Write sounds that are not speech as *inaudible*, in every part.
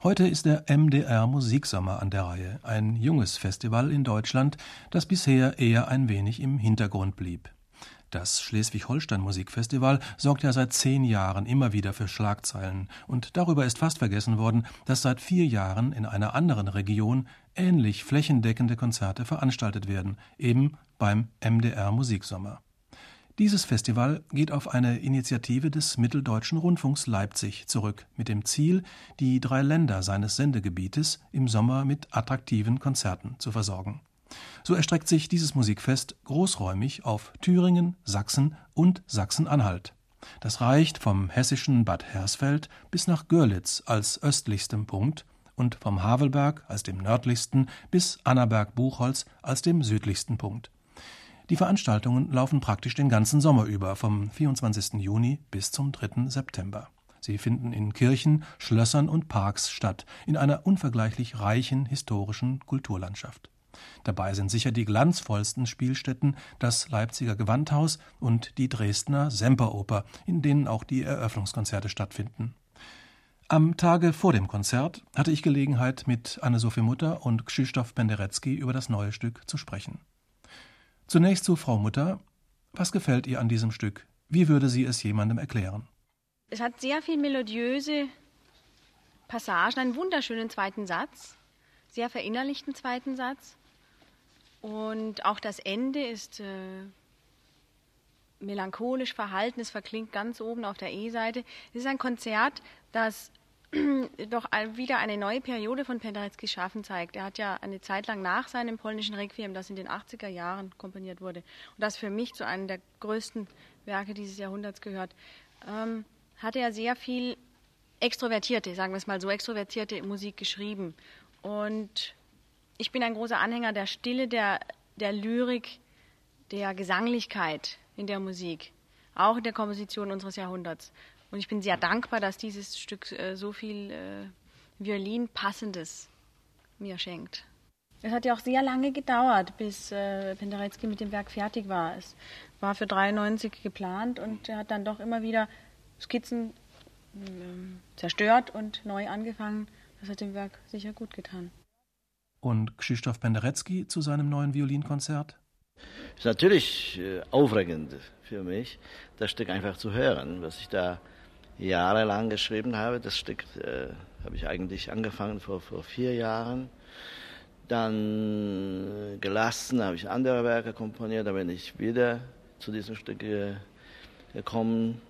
Heute ist der MDR Musiksommer an der Reihe, ein junges Festival in Deutschland, das bisher eher ein wenig im Hintergrund blieb. Das Schleswig-Holstein Musikfestival sorgt ja seit zehn Jahren immer wieder für Schlagzeilen, und darüber ist fast vergessen worden, dass seit vier Jahren in einer anderen Region ähnlich flächendeckende Konzerte veranstaltet werden, eben beim MDR Musiksommer. Dieses Festival geht auf eine Initiative des Mitteldeutschen Rundfunks Leipzig zurück, mit dem Ziel, die drei Länder seines Sendegebietes im Sommer mit attraktiven Konzerten zu versorgen. So erstreckt sich dieses Musikfest großräumig auf Thüringen, Sachsen und Sachsen-Anhalt. Das reicht vom hessischen Bad Hersfeld bis nach Görlitz als östlichstem Punkt und vom Havelberg als dem nördlichsten bis Annaberg-Buchholz als dem südlichsten Punkt. Die Veranstaltungen laufen praktisch den ganzen Sommer über, vom 24. Juni bis zum 3. September. Sie finden in Kirchen, Schlössern und Parks statt, in einer unvergleichlich reichen historischen Kulturlandschaft. Dabei sind sicher die glanzvollsten Spielstätten das Leipziger Gewandhaus und die Dresdner Semperoper, in denen auch die Eröffnungskonzerte stattfinden. Am Tage vor dem Konzert hatte ich Gelegenheit, mit Anne-Sophie Mutter und Krzysztof Penderecki über das neue Stück zu sprechen. Zunächst zu Frau Mutter. Was gefällt ihr an diesem Stück? Wie würde sie es jemandem erklären? Es hat sehr viel melodiöse Passagen, einen wunderschönen zweiten Satz, sehr verinnerlichten zweiten Satz. Und auch das Ende ist äh, melancholisch verhalten, es verklingt ganz oben auf der E-Seite. Es ist ein Konzert, das *clears throat* doch wieder eine neue Periode von Pendereckis Schaffen zeigt. Er hat ja eine Zeit lang nach seinem polnischen Requiem, das in den 80er Jahren komponiert wurde und das für mich zu einem der größten Werke dieses Jahrhunderts gehört, ähm, hatte er sehr viel extrovertierte, sagen wir es mal so, extrovertierte Musik geschrieben. Und ich bin ein großer Anhänger der Stille, der, der Lyrik, der Gesanglichkeit in der Musik, auch in der Komposition unseres Jahrhunderts. Und ich bin sehr dankbar, dass dieses Stück äh, so viel äh, Violin-Passendes mir schenkt. Es hat ja auch sehr lange gedauert, bis äh, Penderecki mit dem Werk fertig war. Es war für 93 geplant und er hat dann doch immer wieder Skizzen äh, zerstört und neu angefangen. Das hat dem Werk sicher gut getan. Und Krzysztof Penderecki zu seinem neuen Violinkonzert? Es ist natürlich äh, aufregend für mich, das Stück einfach zu hören, was ich da jahrelang geschrieben habe. Das Stück äh, habe ich eigentlich angefangen vor, vor vier Jahren. Dann äh, gelassen, habe ich andere Werke komponiert, da bin ich wieder zu diesem Stück äh, gekommen.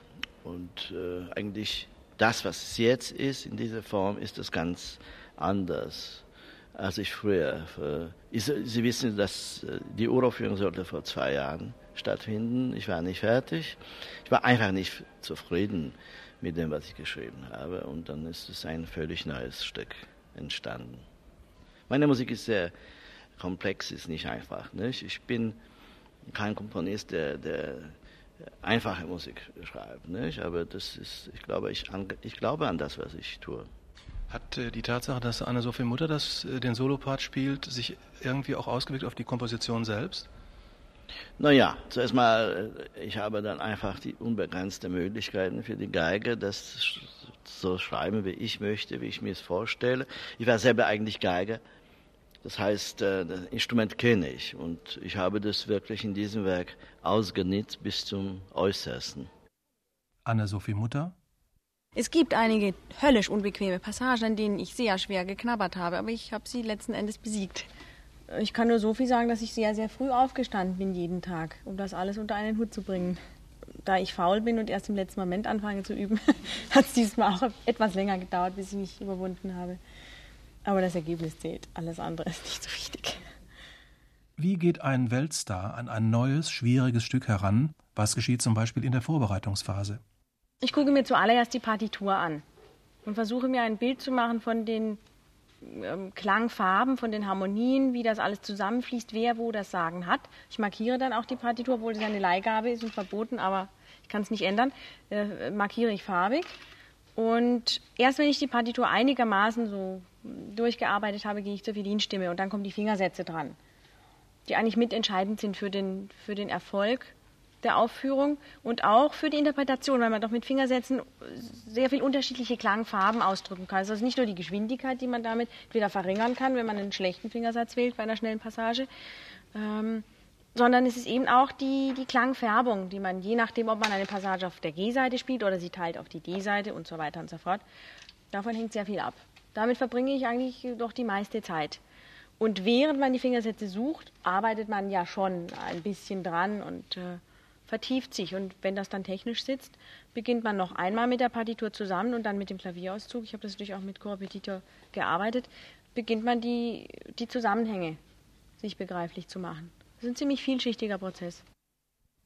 Und äh, eigentlich das, was es jetzt ist, in dieser Form, ist es ganz anders als ich früher. Sie wissen, dass äh, die Uraufführung sollte vor zwei Jahren stattfinden. Ich war nicht fertig. Ich war einfach nicht zufrieden mit dem, was ich geschrieben habe. Und dann ist es ein völlig neues Stück entstanden. Meine Musik ist sehr komplex, ist nicht einfach. Nicht? Ich bin kein Komponist, der, der einfache Musik schreibt. Nicht? Aber das ist, ich glaube, ich, ich glaube an das, was ich tue. Hat äh, die Tatsache, dass Anne-Sophie Mutter das, äh, den Solopart spielt, sich irgendwie auch ausgewirkt auf die Komposition selbst? Naja, zuerst mal, äh, ich habe dann einfach die unbegrenzte Möglichkeiten für die Geige, das so schreiben, wie ich möchte, wie ich mir es vorstelle. Ich war selber eigentlich Geige. Das heißt, das Instrument kenne ich und ich habe das wirklich in diesem Werk ausgenutzt bis zum Äußersten. Anne-Sophie Mutter? Es gibt einige höllisch unbequeme Passagen, an denen ich sehr schwer geknabbert habe, aber ich habe sie letzten Endes besiegt. Ich kann nur so viel sagen, dass ich sehr, sehr früh aufgestanden bin jeden Tag, um das alles unter einen Hut zu bringen. Da ich faul bin und erst im letzten Moment anfange zu üben, *laughs* hat es diesmal auch etwas länger gedauert, bis ich mich überwunden habe. Aber das Ergebnis zählt. Alles andere ist nicht so wichtig. Wie geht ein Weltstar an ein neues, schwieriges Stück heran? Was geschieht zum Beispiel in der Vorbereitungsphase? Ich gucke mir zuallererst die Partitur an und versuche mir ein Bild zu machen von den ähm, Klangfarben, von den Harmonien, wie das alles zusammenfließt, wer wo das Sagen hat. Ich markiere dann auch die Partitur, obwohl es eine Leihgabe ist und verboten, aber ich kann es nicht ändern. Äh, markiere ich farbig. Und erst wenn ich die Partitur einigermaßen so durchgearbeitet habe, gehe ich zur Violinstimme und dann kommen die Fingersätze dran, die eigentlich mitentscheidend sind für den, für den Erfolg der Aufführung und auch für die Interpretation, weil man doch mit Fingersätzen sehr viel unterschiedliche Klangfarben ausdrücken kann. Also es ist nicht nur die Geschwindigkeit, die man damit wieder verringern kann, wenn man einen schlechten Fingersatz wählt bei einer schnellen Passage, ähm, sondern es ist eben auch die, die Klangfärbung, die man je nachdem, ob man eine Passage auf der G-Seite spielt oder sie teilt auf die D-Seite und so weiter und so fort, davon hängt sehr viel ab. Damit verbringe ich eigentlich doch die meiste Zeit. Und während man die Fingersätze sucht, arbeitet man ja schon ein bisschen dran und äh, vertieft sich. Und wenn das dann technisch sitzt, beginnt man noch einmal mit der Partitur zusammen und dann mit dem Klavierauszug. Ich habe das natürlich auch mit Korrepetitor gearbeitet. Beginnt man die, die Zusammenhänge sich begreiflich zu machen. Das ist ein ziemlich vielschichtiger Prozess.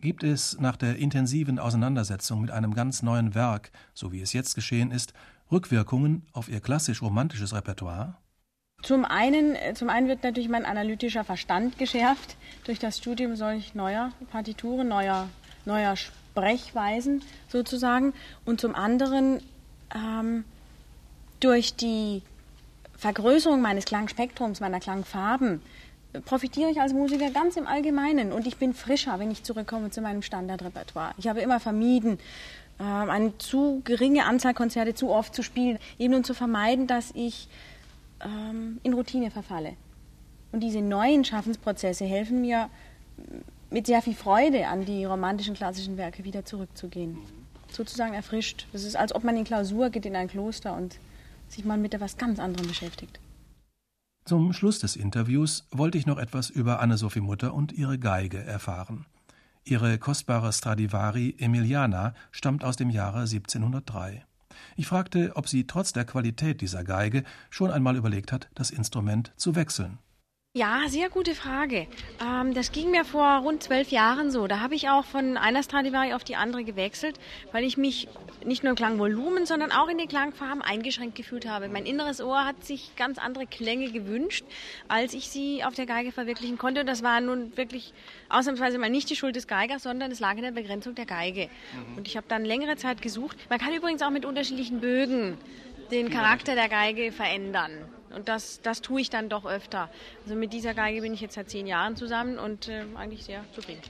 Gibt es nach der intensiven Auseinandersetzung mit einem ganz neuen Werk, so wie es jetzt geschehen ist, Rückwirkungen auf Ihr klassisch-romantisches Repertoire? Zum einen, äh, zum einen wird natürlich mein analytischer Verstand geschärft durch das Studium solch neuer Partituren, neuer, neuer Sprechweisen sozusagen. Und zum anderen ähm, durch die Vergrößerung meines Klangspektrums, meiner Klangfarben, profitiere ich als Musiker ganz im Allgemeinen und ich bin frischer, wenn ich zurückkomme zu meinem Standardrepertoire. Ich habe immer vermieden, ähm, eine zu geringe Anzahl Konzerte zu oft zu spielen, eben um zu vermeiden, dass ich ähm, in Routine verfalle. Und diese neuen Schaffensprozesse helfen mir mit sehr viel Freude an die romantischen klassischen Werke wieder zurückzugehen. Sozusagen erfrischt. Es ist, als ob man in Klausur geht in ein Kloster und sich mal mit etwas ganz anderem beschäftigt. Zum Schluss des Interviews wollte ich noch etwas über Anne-Sophie Mutter und ihre Geige erfahren. Ihre kostbare Stradivari Emiliana stammt aus dem Jahre 1703. Ich fragte, ob sie trotz der Qualität dieser Geige schon einmal überlegt hat, das Instrument zu wechseln. Ja, sehr gute Frage. Ähm, das ging mir vor rund zwölf Jahren so. Da habe ich auch von einer Stradivari auf die andere gewechselt, weil ich mich nicht nur im Klangvolumen, sondern auch in den Klangfarben eingeschränkt gefühlt habe. Mein inneres Ohr hat sich ganz andere Klänge gewünscht, als ich sie auf der Geige verwirklichen konnte. Und das war nun wirklich ausnahmsweise mal nicht die Schuld des Geigers, sondern es lag in der Begrenzung der Geige. Mhm. Und ich habe dann längere Zeit gesucht. Man kann übrigens auch mit unterschiedlichen Bögen den Charakter der Geige verändern. Und das, das tue ich dann doch öfter. Also mit dieser Geige bin ich jetzt seit zehn Jahren zusammen und äh, eigentlich sehr zufrieden.